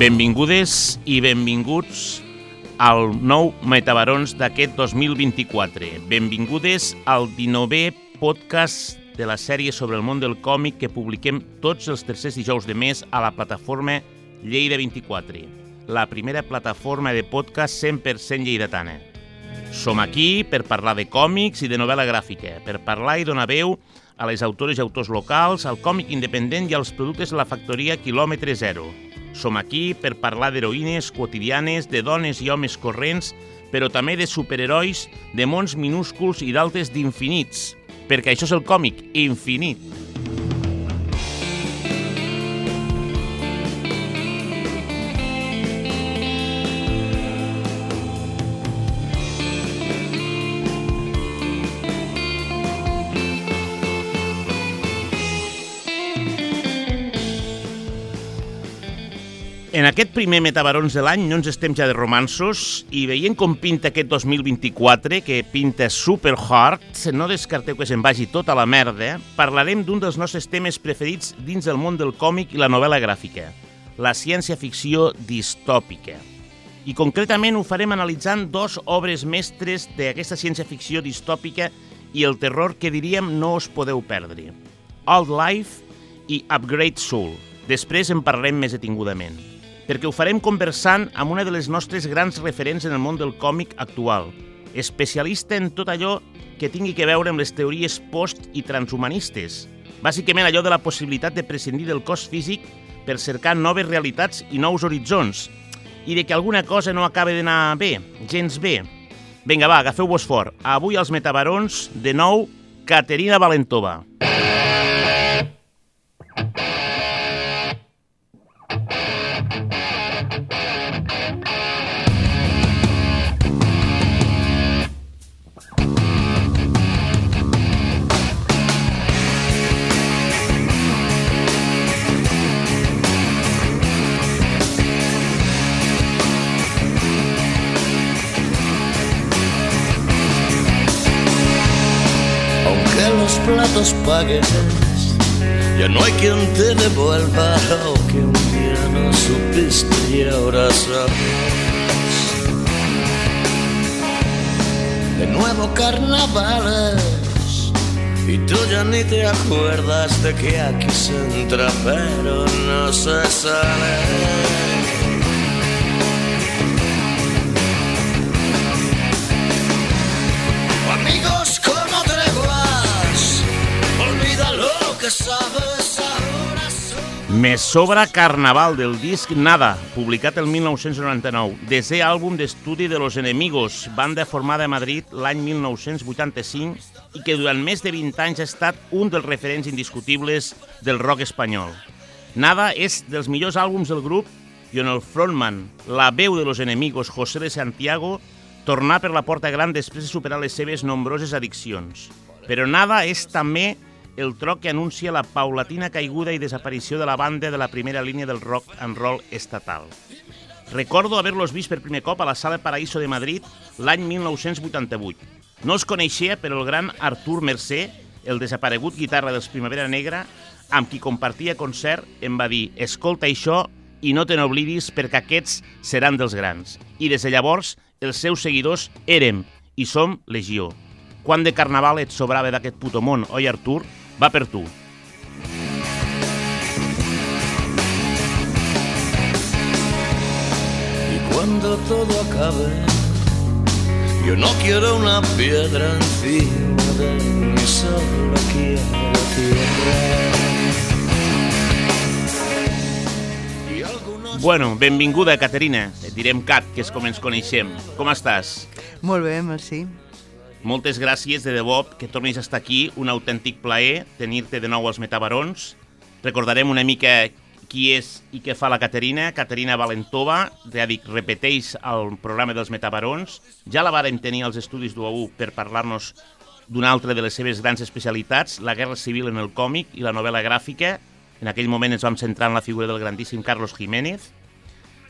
Benvingudes i benvinguts al nou Metabarons d'aquest 2024. Benvingudes al 19è podcast de la sèrie sobre el món del còmic que publiquem tots els tercers dijous de mes a la plataforma Lleida 24, la primera plataforma de podcast 100% lleidatana. Som aquí per parlar de còmics i de novel·la gràfica, per parlar i donar veu a les autores i autors locals, al còmic independent i als productes de la factoria Kilòmetre Zero. Som aquí per parlar d'heroïnes quotidianes, de dones i homes corrents, però també de superherois, de mons minúsculs i d'altres d'infinits, perquè això és el còmic, infinit. En aquest primer Metabarons de l'any no ens estem ja de romansos i veient com pinta aquest 2024, que pinta super hard, no descarteu que se'n vagi tota la merda, parlarem d'un dels nostres temes preferits dins del món del còmic i la novel·la gràfica, la ciència-ficció distòpica. I concretament ho farem analitzant dos obres mestres d'aquesta ciència-ficció distòpica i el terror que diríem no us podeu perdre. Old Life i Upgrade Soul. Després en parlarem més detingudament perquè ho farem conversant amb una de les nostres grans referents en el món del còmic actual, especialista en tot allò que tingui que veure amb les teories post- i transhumanistes, bàsicament allò de la possibilitat de prescindir del cos físic per cercar noves realitats i nous horitzons, i de que alguna cosa no acaba d'anar bé, gens bé. Vinga, va, agafeu-vos fort. Avui als Metabarons, de nou, Caterina Valentova. Ya no hay quien te devuelva lo que un día no supiste y ahora sabes. De nuevo carnavales y tú ya ni te acuerdas de que aquí se entra pero no se sale. Més sobre Carnaval del disc Nada, publicat el 1999, desè àlbum d'estudi de Los Enemigos, banda formada a Madrid l'any 1985 i que durant més de 20 anys ha estat un dels referents indiscutibles del rock espanyol. Nada és dels millors àlbums del grup i on el frontman, la veu de Los Enemigos, José de Santiago, tornar per la porta gran després de superar les seves nombroses addiccions. Però Nada és també el tro que anuncia la paulatina caiguda i desaparició de la banda de la primera línia del rock and roll estatal. Recordo haver-los vist per primer cop a la Sala Paraíso de Madrid l'any 1988. No els coneixia, però el gran Artur Mercè, el desaparegut guitarra dels Primavera Negra, amb qui compartia concert, em va dir «Escolta això i no te n'oblidis perquè aquests seran dels grans». I des de llavors, els seus seguidors érem i som legió. Quan de carnaval et sobrava d'aquest puto món, oi, Artur? Va per tu. Y cuando todo acabe, yo no quiero una piedra encima de mí, solo quiero tierra. Y algunos Bueno, benvinguda, Caterina. Et direm Cat, que és com ens coneixem. Com estàs? Molt bé, merci. Moltes gràcies, de debò, que tornis a estar aquí. Un autèntic plaer tenir-te de nou als Metabarons. Recordarem una mica qui és i què fa la Caterina. Caterina Valentova, ja dic, repeteix el programa dels Metabarons. Ja la vàrem tenir als estudis d'UAU per parlar-nos d'una altra de les seves grans especialitats, la guerra civil en el còmic i la novel·la gràfica. En aquell moment ens vam centrar en la figura del grandíssim Carlos Jiménez.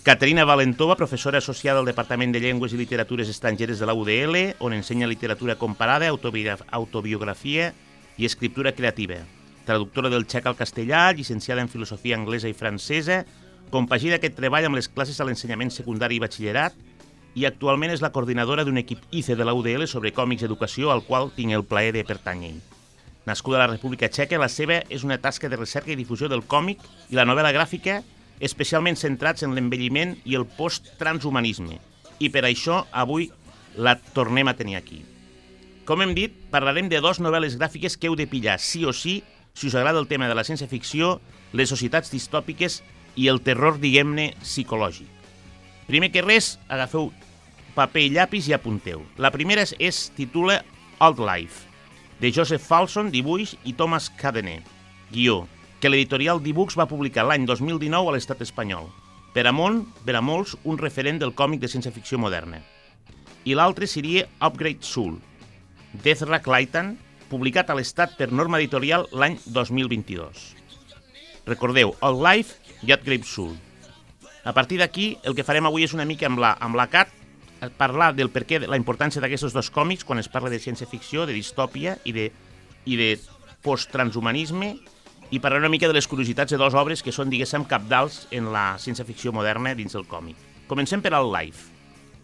Caterina Valentova, professora associada al Departament de Llengües i Literatures Estrangeres de la UDL, on ensenya literatura comparada, autobiograf- autobiografia i escriptura creativa. Traductora del txec al castellà, llicenciada en filosofia anglesa i francesa, Compagina aquest treball amb les classes a l'ensenyament secundari i batxillerat i actualment és la coordinadora d'un equip ICE de la UDL sobre còmics d'educació al qual tinc el plaer de pertànyer. Nascuda a la República Txeca, la seva és una tasca de recerca i difusió del còmic i la novel·la gràfica especialment centrats en l'envelliment i el post-transhumanisme. I per això avui la tornem a tenir aquí. Com hem dit, parlarem de dos novel·les gràfiques que heu de pillar sí o sí si us agrada el tema de la ciència-ficció, les societats distòpiques i el terror, diguem-ne, psicològic. Primer que res, agafeu paper i llapis i apunteu. La primera es, es titula Old Life, de Joseph Falson, dibuix, i Thomas Cadenet, guió, que l'editorial Dibux va publicar l'any 2019 a l'estat espanyol. Per a, molt, per a molts, un referent del còmic de ciència-ficció moderna. I l'altre seria Upgrade Soul, Deathrack Lightan, publicat a l'estat per norma editorial l'any 2022. Recordeu, All Life i Upgrade Soul. A partir d'aquí, el que farem avui és una mica amb la, amb la CAT, parlar del per què, la importància d'aquests dos còmics quan es parla de ciència-ficció, de distòpia i de, i de post-transhumanisme i parlar una mica de les curiositats de dues obres que són, diguéssim, capdals en la ciència-ficció moderna dins del còmic. Comencem per al Life.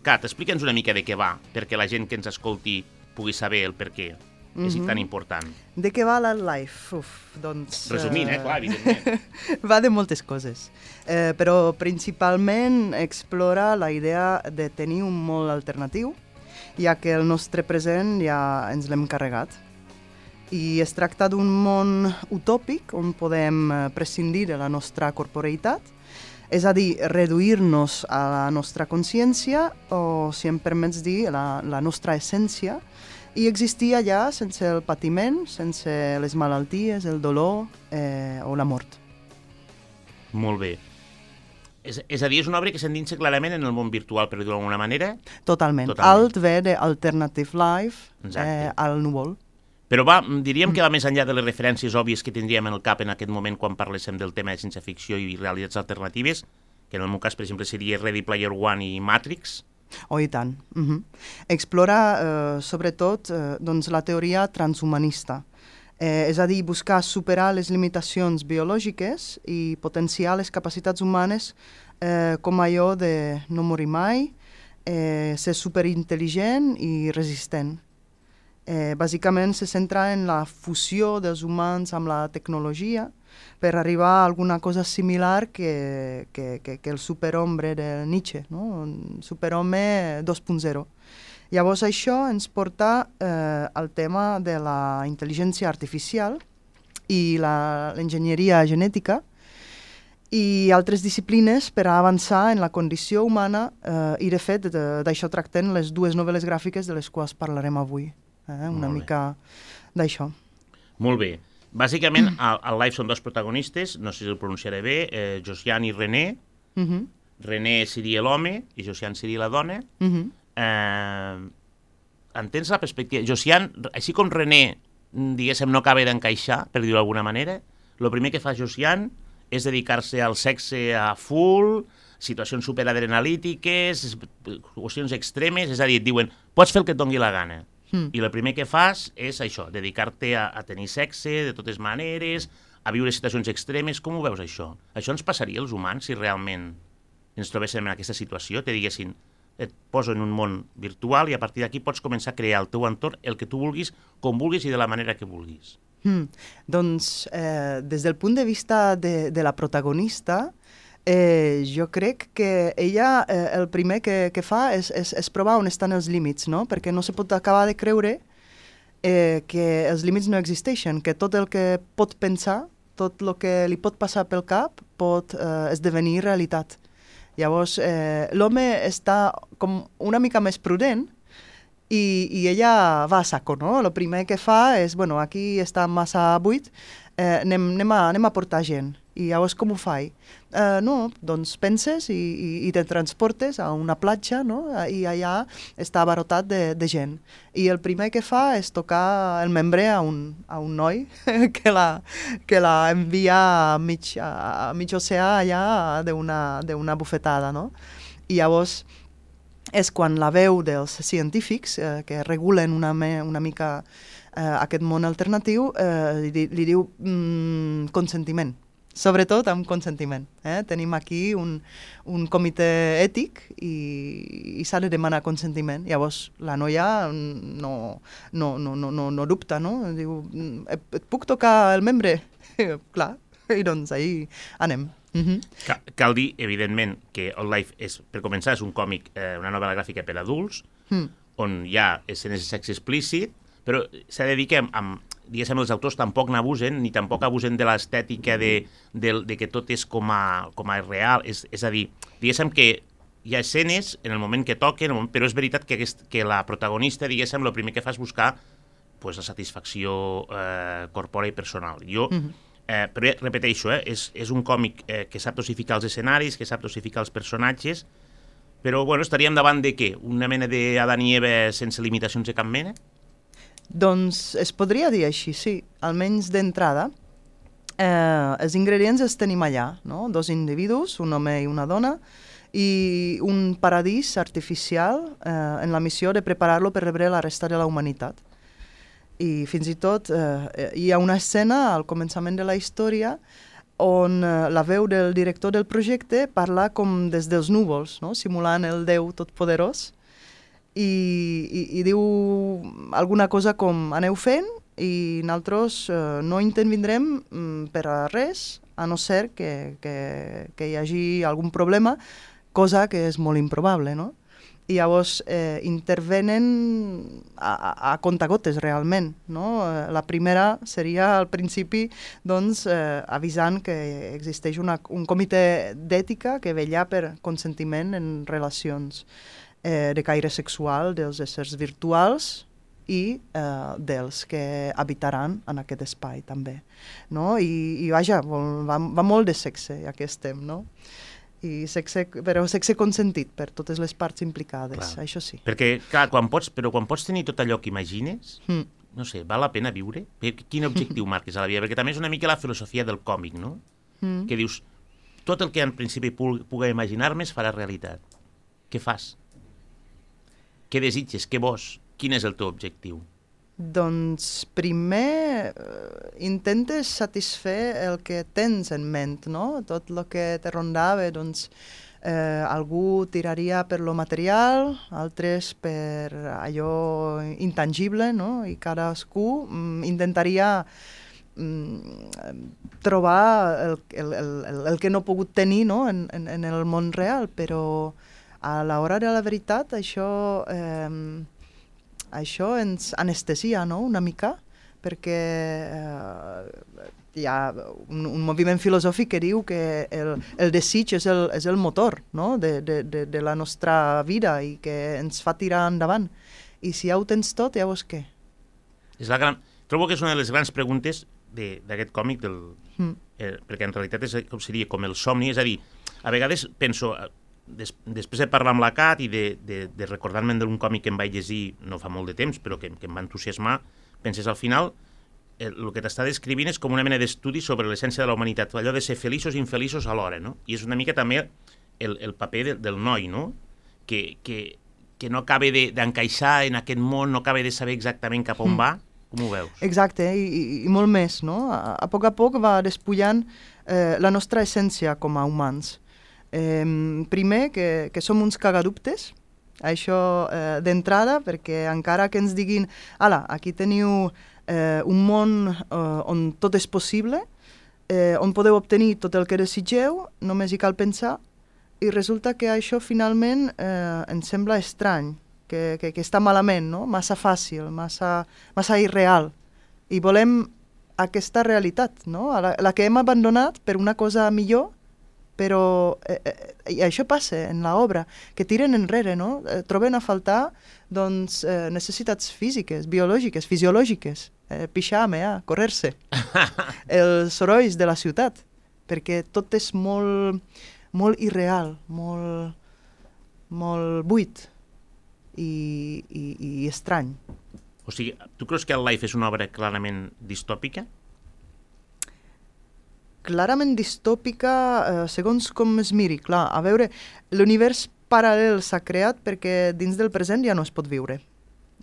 Cat, explica'ns una mica de què va, perquè la gent que ens escolti pugui saber el per què mm -hmm. és tan important. De què va la Life? Uf, doncs... Resumint, eh? Clar, evidentment. va de moltes coses, eh, però principalment explora la idea de tenir un món alternatiu, ja que el nostre present ja ens l'hem carregat i es tracta d'un món utòpic on podem eh, prescindir de la nostra corporeitat, és a dir, reduir-nos a la nostra consciència o, si em permets dir, la, la nostra essència i existir allà sense el patiment, sense les malalties, el dolor eh, o la mort. Molt bé. És, és a dir, és una obra que s'endinsa clarament en el món virtual, per dir-ho d'alguna manera? Totalment. Totalment. Alt ve d'Alternative Life eh, al núvol. Però va, diríem que va més enllà de les referències òbvies que tindríem en el cap en aquest moment quan parléssim del tema de ciència-ficció i realitats alternatives, que en el meu cas, per exemple, seria Ready Player One i Matrix. Oh, i tant. Uh -huh. Explora, eh, sobretot, eh, doncs, la teoria transhumanista, eh, és a dir, buscar superar les limitacions biològiques i potenciar les capacitats humanes eh, com allò de no morir mai, eh, ser superintel·ligent i resistent eh, bàsicament se centra en la fusió dels humans amb la tecnologia per arribar a alguna cosa similar que, que, que, que el superhombre de Nietzsche, no? superhome 2.0. Llavors això ens porta eh, al tema de la intel·ligència artificial i l'enginyeria genètica i altres disciplines per a avançar en la condició humana eh, i de fet d'això tracten les dues novel·les gràfiques de les quals parlarem avui eh? una mica d'això. Molt bé. Bàsicament, al, al live són dos protagonistes, no sé si el pronunciaré bé, eh, Josian i René. Uh mhm. -huh. René seria l'home i Josian seria la dona. Uh mhm. -huh. eh, entens la perspectiva? Josian, així com René, diguéssim, no acaba d'encaixar, per dir-ho d'alguna manera, el primer que fa Josian és dedicar-se al sexe a full, situacions superadrenalítiques, qüestions extremes, és a dir, et diuen, pots fer el que et doni la gana. Mm. I el primer que fas és això, dedicar-te a, a tenir sexe de totes maneres, a viure situacions extremes. Com ho veus, això? Això ens passaria als humans si realment ens trobéssim en aquesta situació? Te diguessin, et poso en un món virtual i a partir d'aquí pots començar a crear el teu entorn el que tu vulguis, com vulguis i de la manera que vulguis. Mm. Doncs, eh, des del punt de vista de, de la protagonista, Eh, jo crec que ella eh, el primer que, que fa és, és, és provar on estan els límits, no? perquè no se pot acabar de creure eh, que els límits no existeixen, que tot el que pot pensar, tot el que li pot passar pel cap pot eh, esdevenir realitat. Llavors, eh, l'home està com una mica més prudent i, i ella va a saco, no? El primer que fa és, bueno, aquí està massa buit, eh, anem, anem, a, anem a portar gent. I llavors com ho faig? Uh, no, doncs penses i, i, i te transportes a una platja no? i allà està abarotat de, de gent. I el primer que fa és tocar el membre a un, a un noi que la, que la envia a mig, a mig oceà allà d'una bufetada. No? I llavors és quan la veu dels científics eh, que regulen una, me, una mica eh, aquest món alternatiu eh, li, li diu mm, consentiment sobretot amb consentiment. Eh? Tenim aquí un, un comitè ètic i, i s'ha de demanar consentiment. Llavors, la noia no, no, no, no, no, no dubta, no? Diu, et, et puc tocar el membre? Clar, i doncs ahir anem. Mm -hmm. cal, cal dir, evidentment, que All Life, és, per començar, és un còmic, eh, una novel·la gràfica per adults, mm. on hi ha escenes de sexe explícit, però s'ha de dir que amb, amb, diguéssim, els autors tampoc n'abusen, ni tampoc abusen de l'estètica de, de, de que tot és com a, com a real. És, és a dir, diguéssim que hi ha escenes en el moment que toquen, però és veritat que, aquest, que la protagonista, diguéssim, el primer que fa és buscar pues, la satisfacció eh, corpòrea i personal. Jo, mm -hmm. eh, però repeteixo, eh, és, és un còmic eh, que sap dosificar els escenaris, que sap dosificar els personatges, però bueno, estaríem davant de què? Una mena d'Adam i Eva sense limitacions de cap mena? Doncs es podria dir així, sí, almenys d'entrada. Eh, els ingredients els tenim allà, no? dos individus, un home i una dona, i un paradís artificial eh, en la missió de preparar-lo per rebre la resta de la humanitat. I fins i tot eh, hi ha una escena al començament de la història on eh, la veu del director del projecte parla com des dels núvols, no? simulant el Déu totpoderós, i, i, i diu alguna cosa com aneu fent i nosaltres eh, no intervindrem mm, per a res, a no ser que, que, que hi hagi algun problema, cosa que és molt improbable, no? I llavors eh, intervenen a, a, a contagotes realment, no? Eh, la primera seria al principi doncs, eh, avisant que existeix una, un comitè d'ètica que vella per consentiment en relacions eh, de caire sexual dels éssers virtuals i eh, dels que habitaran en aquest espai també. No? I, i vaja, va, va molt de sexe, ja que estem, no? I sexe, però sexe consentit per totes les parts implicades, clar. això sí. Perquè, clar, quan pots, però quan pots tenir tot allò que imagines, mm. no sé, val la pena viure? Quin objectiu marques a la vida? Perquè també és una mica la filosofia del còmic, no? Mm. Que dius, tot el que en principi pugui imaginar-me es farà realitat. Què fas? Què desitges? Què vols? Quin és el teu objectiu? Doncs primer eh, intentes satisfer el que tens en ment, no? Tot el que te rondava, doncs eh, algú tiraria per lo material, altres per allò intangible, no? I cadascú mm, intentaria mm, trobar el, el, el, el que no ha pogut tenir no? en, en, en el món real, però a l'hora de la veritat això, eh, això ens anestesia no? una mica perquè eh, hi ha un, un moviment filosòfic que diu que el, el desig és el, és el motor no? de, de, de, de la nostra vida i que ens fa tirar endavant. I si ja ho tens tot, llavors què? És la gran... Trobo que és una de les grans preguntes d'aquest còmic, del... mm. eh, perquè en realitat és, com seria com el somni, és a dir, a vegades penso, des, després de parlar amb la Cat i de, de, de recordar-me d'un còmic que em vaig llegir no fa molt de temps, però que, que em va entusiasmar, penses al final el, el que t'està descrivint és com una mena d'estudi sobre l'essència de la humanitat, allò de ser feliços i infeliços alhora, no? I és una mica també el, el paper de, del noi, no? Que, que, que no acaba d'encaixar de, en aquest món, no acaba de saber exactament cap on mm. va, com ho veus? Exacte, i, i, i molt més, no? A, a poc a poc va despullant eh, la nostra essència com a humans. Eh, primer, que, que som uns cagadubtes, això eh, d'entrada, perquè encara que ens diguin ala, aquí teniu eh, un món eh, on tot és possible, eh, on podeu obtenir tot el que desitgeu, només hi cal pensar, i resulta que això finalment eh, ens sembla estrany, que, que, que està malament, no? massa fàcil, massa, massa irreal. I volem aquesta realitat, no? la, la que hem abandonat per una cosa millor però eh, eh, i això passa en l'obra, que tiren enrere, no? Eh, troben a faltar doncs, eh, necessitats físiques, biològiques, fisiològiques, eh, pixar, mear, correr-se, els sorolls de la ciutat, perquè tot és molt, molt irreal, molt, molt buit i, i, i estrany. O sigui, tu creus que el Life és una obra clarament distòpica? Clarament distòpica eh, segons com es miri. Clar, a veure, l'univers paral·lel s'ha creat perquè dins del present ja no es pot viure.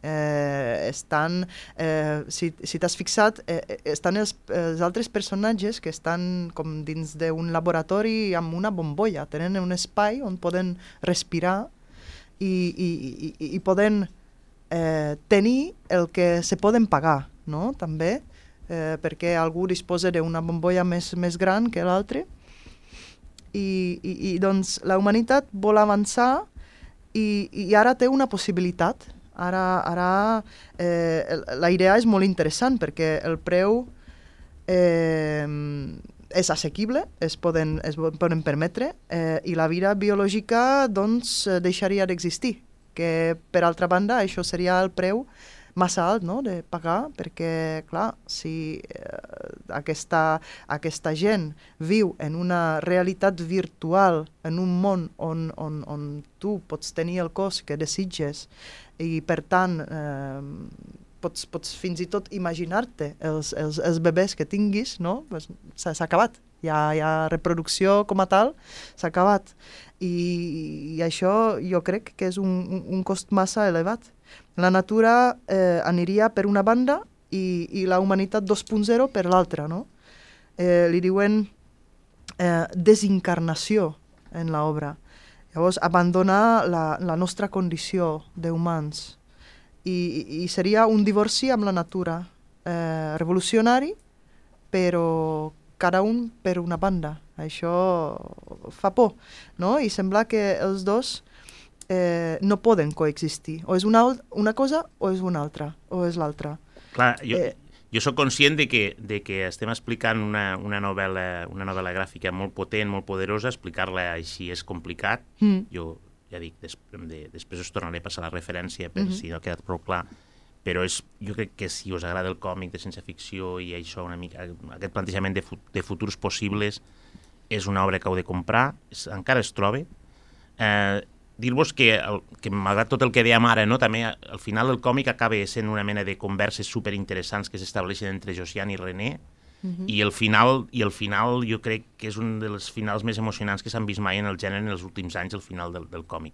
Eh, estan, eh, si, si t'has fixat, eh, eh, estan els, els altres personatges que estan com dins d'un laboratori amb una bombolla, tenen un espai on poden respirar i, i, i, i poden eh, tenir el que se poden pagar, no? també, eh, perquè algú disposa d'una bombolla més, més gran que l'altre, i, i, i doncs la humanitat vol avançar i, i ara té una possibilitat. Ara, ara eh, la idea és molt interessant perquè el preu eh, és assequible, es poden, es poden permetre, eh, i la vida biològica doncs, deixaria d'existir, que per altra banda això seria el preu massa alt no? de pagar, perquè, clar, si eh, aquesta, aquesta gent viu en una realitat virtual, en un món on, on, on tu pots tenir el cos que desitges i, per tant, eh, pots, pots fins i tot imaginar-te els, els, els bebès que tinguis, no? Pues, s'ha acabat. Ja, ja reproducció com a tal s'ha acabat. I, I això jo crec que és un, un cost massa elevat. La natura eh, aniria per una banda i, i la humanitat 2.0 per l'altra, no? Eh, li diuen eh, desencarnació en l'obra. Llavors, abandonar la, la nostra condició d'humans. I, I seria un divorci amb la natura, eh, revolucionari, però cada un per una banda. Això fa por, no? I sembla que els dos eh, no poden coexistir. O és una, una cosa o és una altra, o és l'altra. Clar, jo, eh, jo sóc conscient de que, de que estem explicant una, una, novel·la, una novel·la gràfica molt potent, molt poderosa, explicar-la així és complicat. Mm. Jo ja dic, des, de, després us tornaré a passar la referència per mm -hmm. si no ha quedat prou clar, però és, jo crec que si us agrada el còmic de ciència ficció i això una mica, aquest plantejament de, fu de futurs possibles, és una obra que heu de comprar, és, encara es troba. Eh, dir-vos que, el, que malgrat tot el que dèiem ara, no, també al final el còmic acaba sent una mena de converses superinteressants que s'estableixen entre Josian i René, uh -huh. i el final i el final jo crec que és un dels finals més emocionants que s'han vist mai en el gènere en els últims anys, el final del, del còmic.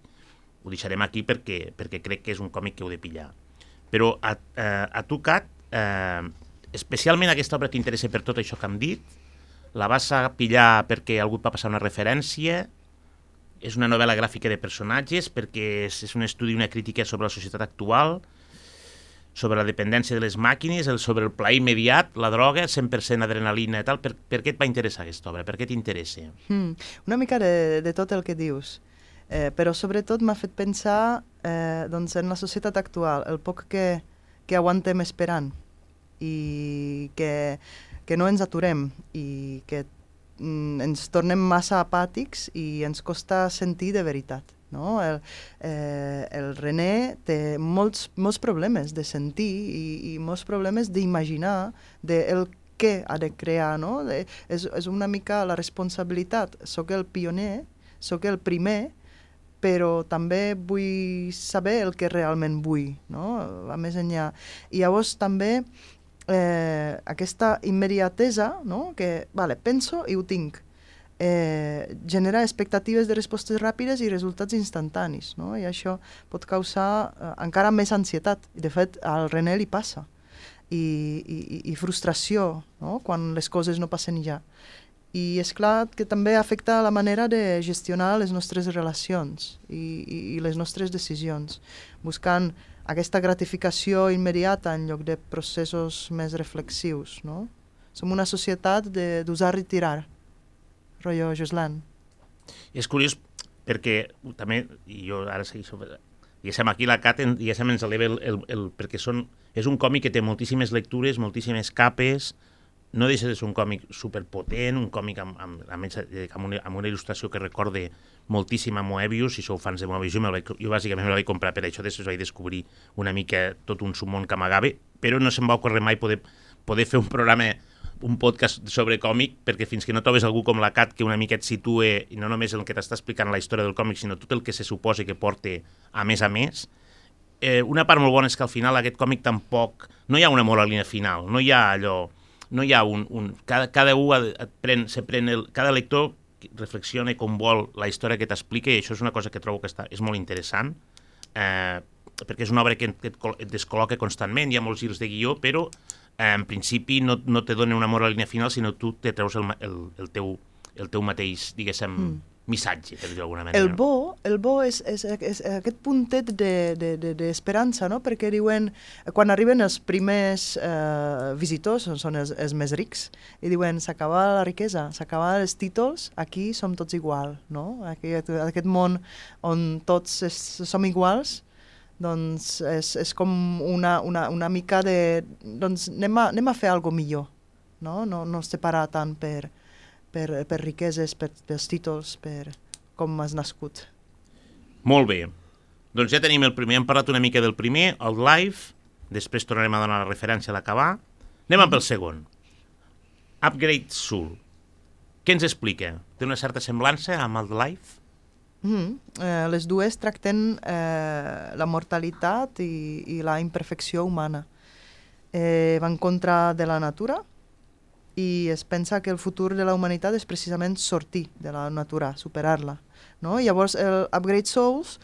Ho deixarem aquí perquè, perquè crec que és un còmic que heu de pillar. Però a, a, a tu, Cat, eh, especialment aquesta obra t'interessa per tot això que hem dit, la vas a pillar perquè algú et va passar una referència, és una novel·la gràfica de personatges perquè és, és un estudi, una crítica sobre la societat actual, sobre la dependència de les màquines, el, sobre el pla immediat, la droga, 100% adrenalina i tal. Per, per què et va interessar aquesta obra? Per què t'interessa? Mm, una mica de, de tot el que dius, eh, però sobretot m'ha fet pensar eh, doncs en la societat actual, el poc que, que aguantem esperant i que, que no ens aturem i que ens tornem massa apàtics i ens costa sentir de veritat. No? El, eh, el René té molts, molts problemes de sentir i, i molts problemes d'imaginar el què ha de crear. No? De, és, és una mica la responsabilitat. Soc el pioner, sóc el primer, però també vull saber el que realment vull, no? va més enllà. I llavors també eh, aquesta immediatesa, no? que vale, penso i ho tinc, eh, genera expectatives de respostes ràpides i resultats instantanis, no? i això pot causar eh, encara més ansietat, de fet al René li passa, i, i, i frustració no? quan les coses no passen ja. I és clar que també afecta la manera de gestionar les nostres relacions i, i, i les nostres decisions, buscant aquesta gratificació immediata en lloc de processos més reflexius, no? Som una societat d'usar i tirar, rotllo Joslan. És curiós perquè també, i jo ara segueixo, diguéssim, aquí la Cat, diguéssim, ens eleva el, el, el, perquè són, és un còmic que té moltíssimes lectures, moltíssimes capes, no deixa de ser un còmic superpotent, un còmic amb, amb, amb, amb, una, amb una il·lustració que recorde moltíssim a Moebius, si sou fans de Moebius, jo, vaig, jo bàsicament me la vaig comprar per això, després vaig descobrir una mica tot un sumón que amagava, però no se'm va ocórrer mai poder, poder fer un programa un podcast sobre còmic, perquè fins que no trobes algú com la Cat que una mica et situe, i no només el que t'està explicant la història del còmic, sinó tot el que se suposa que porta a més a més, eh, una part molt bona és que al final aquest còmic tampoc... No hi ha una moralina final, no hi ha allò no hi ha un... un cada, cada un pren, se pren el, cada lector reflexiona com vol la història que t'explica i això és una cosa que trobo que està, és molt interessant. eh, perquè és una obra que et, et descol·loca constantment, hi ha molts girs de guió, però eh, en principi no, no te dona un amor a la línia final, sinó tu te treus el, el, el, teu, el teu mateix, diguéssim, mm missatge, per dir d'alguna manera. El bo, el bo és, és, és, aquest puntet d'esperança, de, de, no? perquè diuen, quan arriben els primers eh, visitors, són els, els més rics, i diuen, s'acaba la riquesa, s'acaba els títols, aquí som tots igual, no? Aquest, aquest món on tots es, som iguals, doncs és, és com una, una, una mica de... doncs anem a, anem a fer alguna millor, no? No, no separar tant per, per, per riqueses, per, pels títols, per com has nascut. Molt bé. Doncs ja tenim el primer, hem parlat una mica del primer, el live, després tornarem a donar la referència a l'acabar. Anem amb el segon. Upgrade Soul. Què ens explica? Té una certa semblança amb el live? Mm -hmm. eh, les dues tracten eh, la mortalitat i, i la imperfecció humana. Eh, va en contra de la natura, i es pensa que el futur de la humanitat és precisament sortir de la natura, superar-la. No? Llavors, el Upgrade Souls,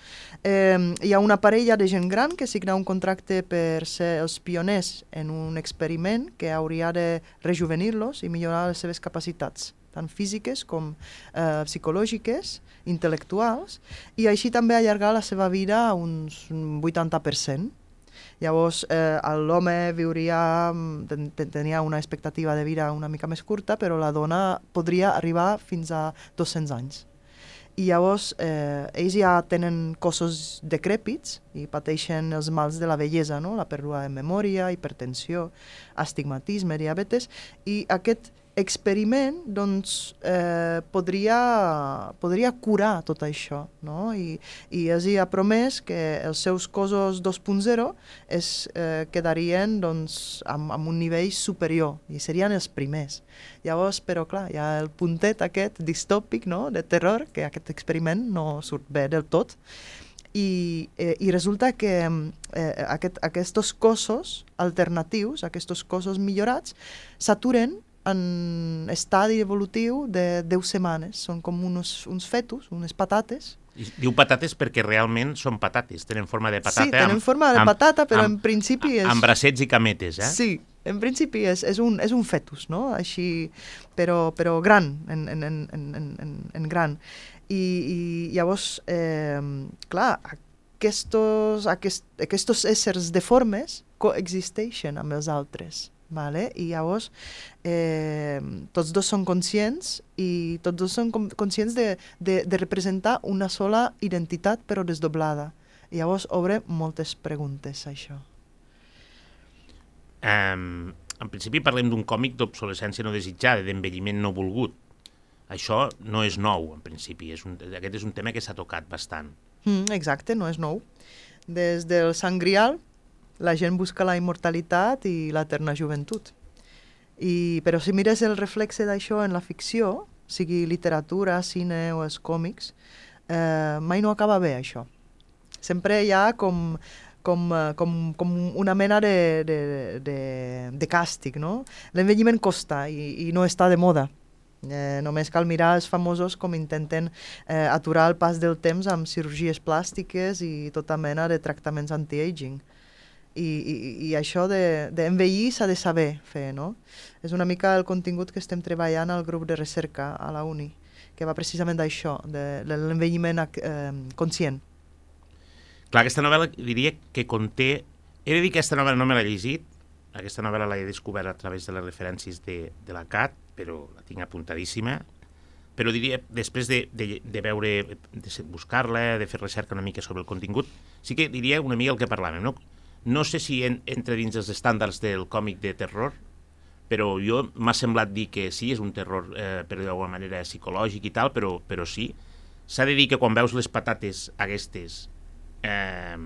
eh, hi ha una parella de gent gran que signa un contracte per ser els pioners en un experiment que hauria de rejuvenir-los i millorar les seves capacitats tant físiques com eh, psicològiques, intel·lectuals, i així també allargar la seva vida a uns 80%. Llavors, eh, l'home viuria, ten, tenia una expectativa de vida una mica més curta, però la dona podria arribar fins a 200 anys. I llavors eh, ells ja tenen cossos decrèpits i pateixen els mals de la bellesa, no? la pèrdua de memòria, hipertensió, astigmatisme, diabetes, i aquest experiment doncs, eh, podria, podria curar tot això. No? I, I els ha promès que els seus cossos 2.0 es eh, quedarien doncs, amb, amb un nivell superior i serien els primers. Llavors, però clar, hi ha el puntet aquest distòpic no? de terror, que aquest experiment no surt bé del tot, i, eh, i resulta que eh, aquest, aquests cossos alternatius, aquests cossos millorats, s'aturen en estadi evolutiu de 10 setmanes. Són com uns, uns fetus, unes patates. I diu patates perquè realment són patates, tenen forma de patata. Sí, tenen amb, forma de amb, patata, però amb, en principi és... Amb bracets i cametes, eh? Sí, en principi és, és, un, és un fetus, no? Així, però, però gran, en, en, en, en, en, en gran. I, i llavors, eh, clar, aquestos, aquest, aquests éssers deformes coexisteixen amb els altres Vale? I llavors eh, tots dos són conscients i tots dos són conscients de, de, de representar una sola identitat però desdoblada. I llavors obre moltes preguntes, això. Um, en principi parlem d'un còmic d'obsolescència no desitjada, d'envelliment no volgut. Això no és nou, en principi. És un, aquest és un tema que s'ha tocat bastant. Mm, exacte, no és nou. Des del Sant Grial, la gent busca la immortalitat i l'eterna joventut. I, però si mires el reflexe d'això en la ficció, sigui literatura, cine o els còmics, eh, mai no acaba bé això. Sempre hi ha com, com, eh, com, com una mena de, de, de, de càstig, no? L'envelliment costa i, i no està de moda. Eh, només cal mirar els famosos com intenten eh, aturar el pas del temps amb cirurgies plàstiques i tota mena de tractaments anti-aging i, i, i això d'envellir de, s'ha de saber fer, no? És una mica el contingut que estem treballant al grup de recerca a la uni, que va precisament d'això, de, de l'envelliment eh, conscient. Clar, aquesta novel·la diria que conté... He de dir que aquesta novel·la no me l'he llegit, aquesta novel·la l'he descobert a través de les referències de, de la CAT, però la tinc apuntadíssima, però diria, després de, de, de veure, de buscar-la, de fer recerca una mica sobre el contingut, sí que diria una mica el que parlàvem, no? No sé si en, entra dins els estàndards del còmic de terror, però jo m'ha semblat dir que sí, és un terror eh, per d'alguna manera psicològic i tal, però, però sí. S'ha de dir que quan veus les patates aquestes, eh,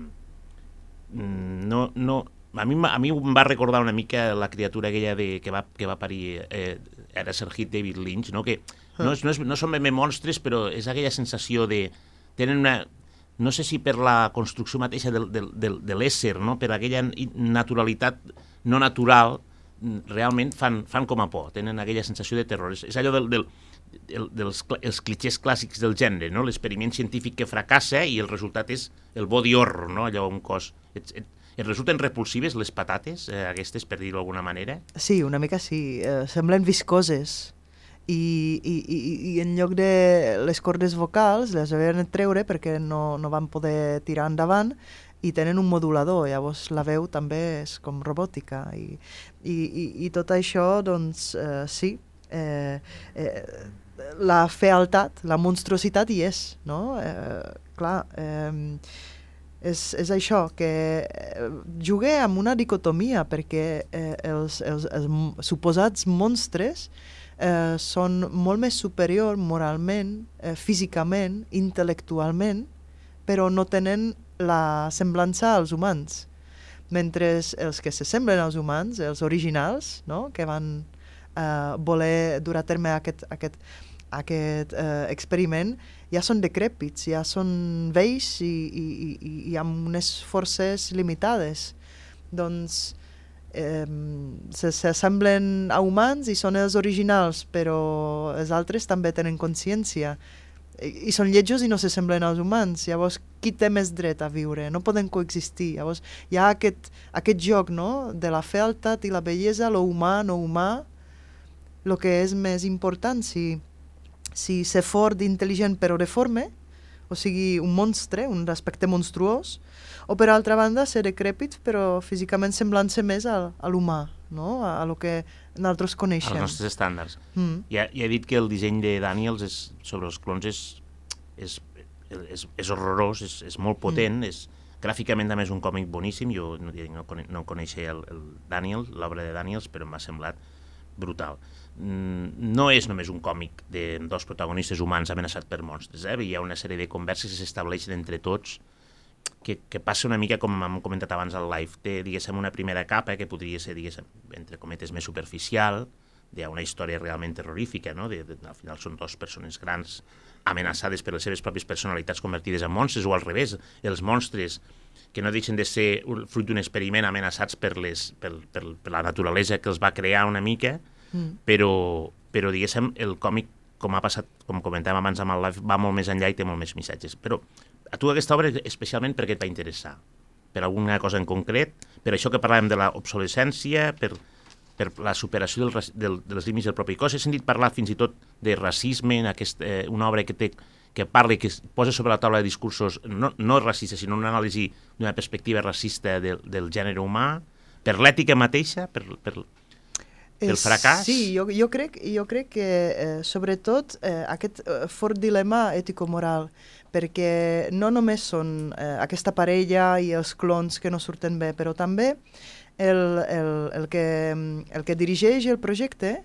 no, no, a mi, a mi em va recordar una mica la criatura aquella de, que, va, que va parir eh, era Sir Hit David Lynch, no? que no, és, no, és, no són ben monstres, però és aquella sensació de... Tenen una, no sé si per la construcció mateixa del, del, del, de l'ésser, no? per aquella naturalitat no natural realment fan, fan com a por, tenen aquella sensació de terror. És, és allò del, del, del, dels els clitxers clàssics del gènere, no? l'experiment científic que fracassa i el resultat és el body horror, no? allò un cos... Et, et, et resulten repulsives les patates, eh, aquestes, per dir-ho d'alguna manera? Sí, una mica sí. Eh, semblen viscoses i, i, i, i en lloc de les cordes vocals les havien de treure perquè no, no van poder tirar endavant i tenen un modulador, llavors la veu també és com robòtica i, i, i, i tot això, doncs, eh, sí, eh, eh, la fealtat, la monstruositat hi és, no? Eh, clar, eh, és, és això, que eh, jugué amb una dicotomia perquè eh, els, els, els suposats monstres eh, són molt més superior moralment, eh, físicament, intel·lectualment, però no tenen la semblança als humans. Mentre els que s'assemblen als humans, els originals, no? que van eh, voler dur a terme aquest, aquest, aquest eh, experiment, ja són decrèpits, ja són vells i, i, i, i amb unes forces limitades. Doncs eh, s'assemblen a humans i són els originals, però els altres també tenen consciència i són lletjos i no s'assemblen als humans. Llavors, qui té més dret a viure? No poden coexistir. Llavors, hi ha aquest, aquest joc no? de la fealtat i la bellesa, lo humà, no humà, el que és més important, si, si ser fort, intel·ligent però deforme, o sigui, un monstre, un aspecte monstruós, o per altra banda, ser decrèpit però físicament semblant-se més a, a l'humà, no? a, a lo que nosaltres coneixem. Els nostres estàndards. Mm. Ja, ja he dit que el disseny de Daniels és, sobre els clones és, és, és, és horrorós, és, és molt potent, mm. és, gràficament també és un còmic boníssim, jo no, no, no coneixia el, el Daniel, l'obra de Daniels, però m'ha semblat brutal. Mm, no és només un còmic de dos protagonistes humans amenaçats per monstres, eh? hi ha una sèrie de converses que s'estableixen entre tots que, que passa una mica com hem comentat abans al live. Té, diguéssim, una primera capa que podria ser, diguéssim, entre cometes, més superficial, d'una història realment terrorífica, no? De, de, al final són dos persones grans amenaçades per les seves pròpies personalitats convertides en monstres, o al revés, els monstres que no deixen de ser fruit d'un experiment amenaçats per, les, per, per, per la naturalesa que els va crear una mica, mm. però, però diguéssim, el còmic, com ha passat, com comentàvem abans amb el live, va molt més enllà i té molt més missatges. Però a tu aquesta obra especialment per què et va interessar? Per alguna cosa en concret? Per això que parlàvem de l'obsolescència? Per, per la superació del, del, dels límits del propi cos? He sentit parlar fins i tot de racisme en aquest, eh, una obra que té que parla, que posa sobre la taula de discursos no, no racistes, sinó una anàlisi d'una perspectiva racista del, del gènere humà, per l'ètica mateixa, per, per, pel fracàs? Sí, jo, jo, crec, jo crec que eh, sobretot eh, aquest eh, fort dilema ètico-moral perquè no només són eh, aquesta parella i els clons que no surten bé, però també el, el, el, que, el que dirigeix el projecte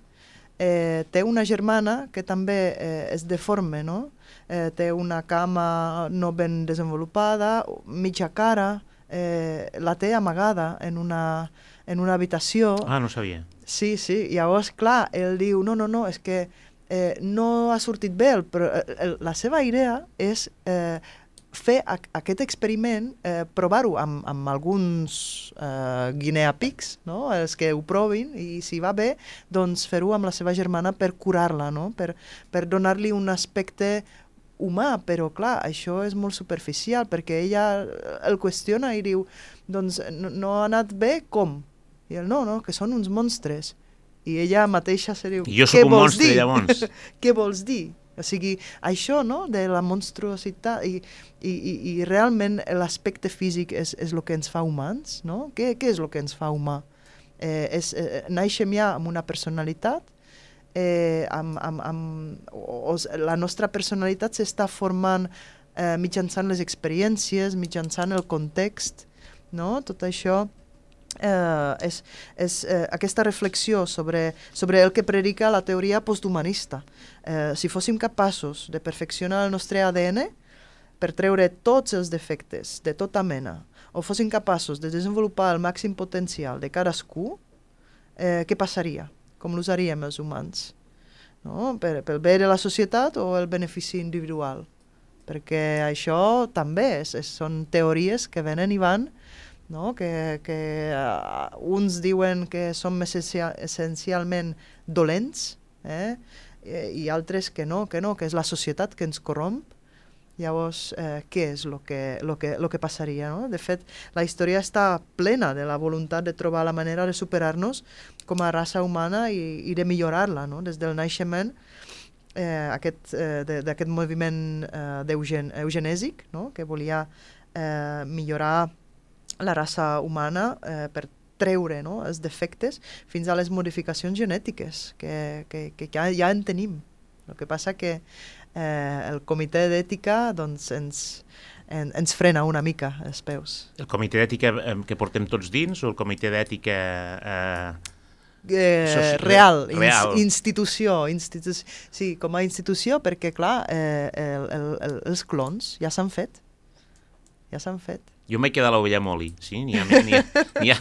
eh, té una germana que també eh, és deforme, no? Eh, té una cama no ben desenvolupada, mitja cara, eh, la té amagada en una, en una habitació. Ah, no sabia. Sí, sí, llavors, clar, ell diu, no, no, no, és que eh, no ha sortit bé, el, però el, eh, el, la seva idea és eh, fer a, aquest experiment, eh, provar-ho amb, amb alguns eh, guineapics, no? els que ho provin, i si va bé, doncs fer-ho amb la seva germana per curar-la, no? per, per donar-li un aspecte humà, però clar, això és molt superficial, perquè ella el qüestiona i diu, doncs no, no ha anat bé, com? I ell, no, no, que són uns monstres i ella mateixa se diu... Jo sóc un monstre, dir? llavors. què vols dir? O sigui, això, no?, de la monstruositat i, i, i, i realment l'aspecte físic és, és el que ens fa humans, no? Què, què és el que ens fa humà? Eh, és, eh, naixem ja amb una personalitat, eh, amb, amb, amb, o, o, la nostra personalitat s'està formant eh, mitjançant les experiències, mitjançant el context, no? Tot això eh, és, és eh, aquesta reflexió sobre, sobre el que predica la teoria posthumanista. Eh, si fóssim capaços de perfeccionar el nostre ADN per treure tots els defectes de tota mena, o fóssim capaços de desenvolupar el màxim potencial de cadascú, eh, què passaria? Com l'usaríem els humans? No? Per, pel bé de la societat o el benefici individual? Perquè això també és, és, són teories que venen i van no? que, que uh, uns diuen que som essencial, essencialment dolents eh? I, i altres que no, que no, que és la societat que ens corromp. Llavors, eh, què és el que, lo que, lo que passaria? No? De fet, la història està plena de la voluntat de trobar la manera de superar-nos com a raça humana i, i de millorar-la. No? Des del naixement eh, eh, d'aquest moviment eh, eugen, eugenèsic, no? que volia eh, millorar la raça humana eh, per treure no, els defectes fins a les modificacions genètiques, que, que, que ja, ja en tenim. El que passa que eh, el comitè d'ètica doncs, ens, en, ens frena una mica els peus. El comitè d'ètica eh, que portem tots dins o el comitè d'ètica... Eh... Eh, real, real. Ins, institució, institu sí, com a institució, perquè clar, eh, el, el, el, els clons ja s'han fet, ja s'han fet. Jo m'he quedat l'ovella moli, sí? N'hi ha, ha, ha, ha,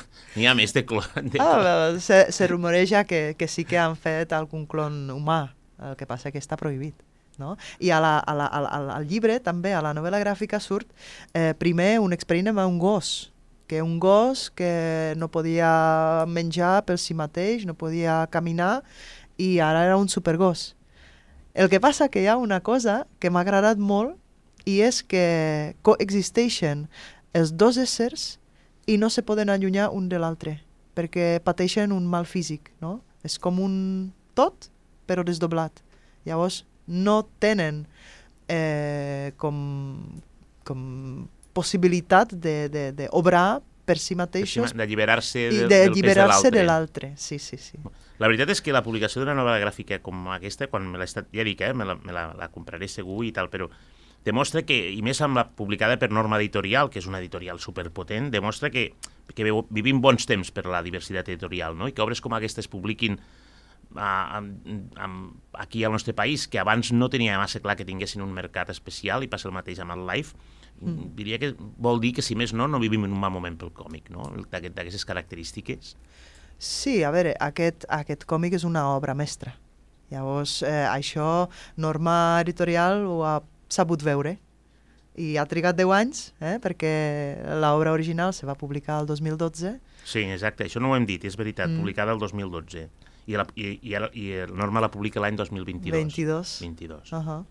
ha més de clon. De ah, se, se rumoreja que, que sí que han fet algun clon humà, el que passa que està prohibit. No? I a la, a la, al, al llibre, també, a la novel·la gràfica, surt eh, primer un experiment amb un gos, que un gos que no podia menjar per si mateix, no podia caminar, i ara era un supergos. El que passa que hi ha una cosa que m'ha agradat molt i és que coexisteixen els dos éssers i no se poden allunyar un de l'altre perquè pateixen un mal físic, no? És com un tot, però desdoblat. Llavors, no tenen eh, com, com possibilitat d'obrar per si mateixos. D'alliberar-se de, d'alliberar-se de l'altre. Sí, sí, sí. La veritat és que la publicació d'una nova gràfica com aquesta, quan me l'he estat, ja dic, eh, me la, me la, la compraré segur i tal, però demostra que, i més amb la publicada per Norma Editorial, que és una editorial superpotent, demostra que, que vivim bons temps per la diversitat editorial, no? i que obres com aquestes publiquin a, a, a, aquí al nostre país, que abans no tenia massa clar que tinguessin un mercat especial, i passa el mateix amb el live, mm. diria que vol dir que, si més no, no vivim en un mal moment pel còmic, no? d'aquestes característiques. Sí, a veure, aquest, aquest còmic és una obra mestra. Llavors, eh, això, Norma Editorial ho ha sabut veure. I ha trigat 10 anys, eh, perquè l'obra original se va publicar el 2012. Sí, exacte, això no ho hem dit, és veritat, mm. publicada el 2012. I, la, i, i, i el Norma la publica l'any 2022. 22. 22. Uh -huh.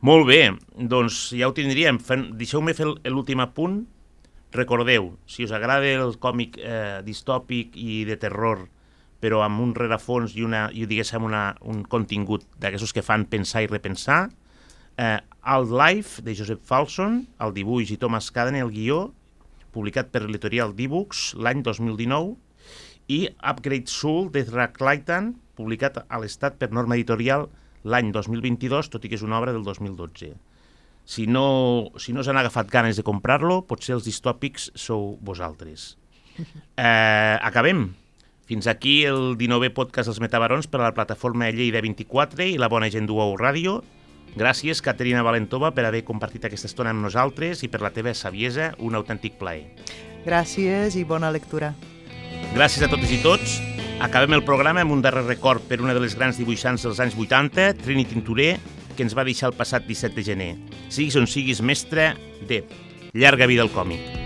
Molt bé, doncs ja ho tindríem. Deixeu-me fer l'últim apunt. Recordeu, si us agrada el còmic eh, distòpic i de terror, però amb un rerefons i, una, i diguéssim una, un contingut d'aquests que fan pensar i repensar, eh, Alt Life, de Josep Falson, el dibuix i Thomas Caden, el guió, publicat per l'editorial Dibux l'any 2019, i Upgrade Soul, de Drake Lighton, publicat a l'estat per norma editorial l'any 2022, tot i que és una obra del 2012. Si no, si no s'han agafat ganes de comprar-lo, potser els distòpics sou vosaltres. Eh, acabem. Fins aquí el 19è podcast dels Metabarons per a la plataforma Lleida 24 i la Bona Gent d'UOU Ràdio. Gràcies, Caterina Valentova, per haver compartit aquesta estona amb nosaltres i per la teva saviesa, un autèntic plaer. Gràcies i bona lectura. Gràcies a totes i tots. Acabem el programa amb un darrer record per una de les grans dibuixants dels anys 80, Trini Tintorer, que ens va deixar el passat 17 de gener. Siguis on siguis mestre de llarga vida al còmic.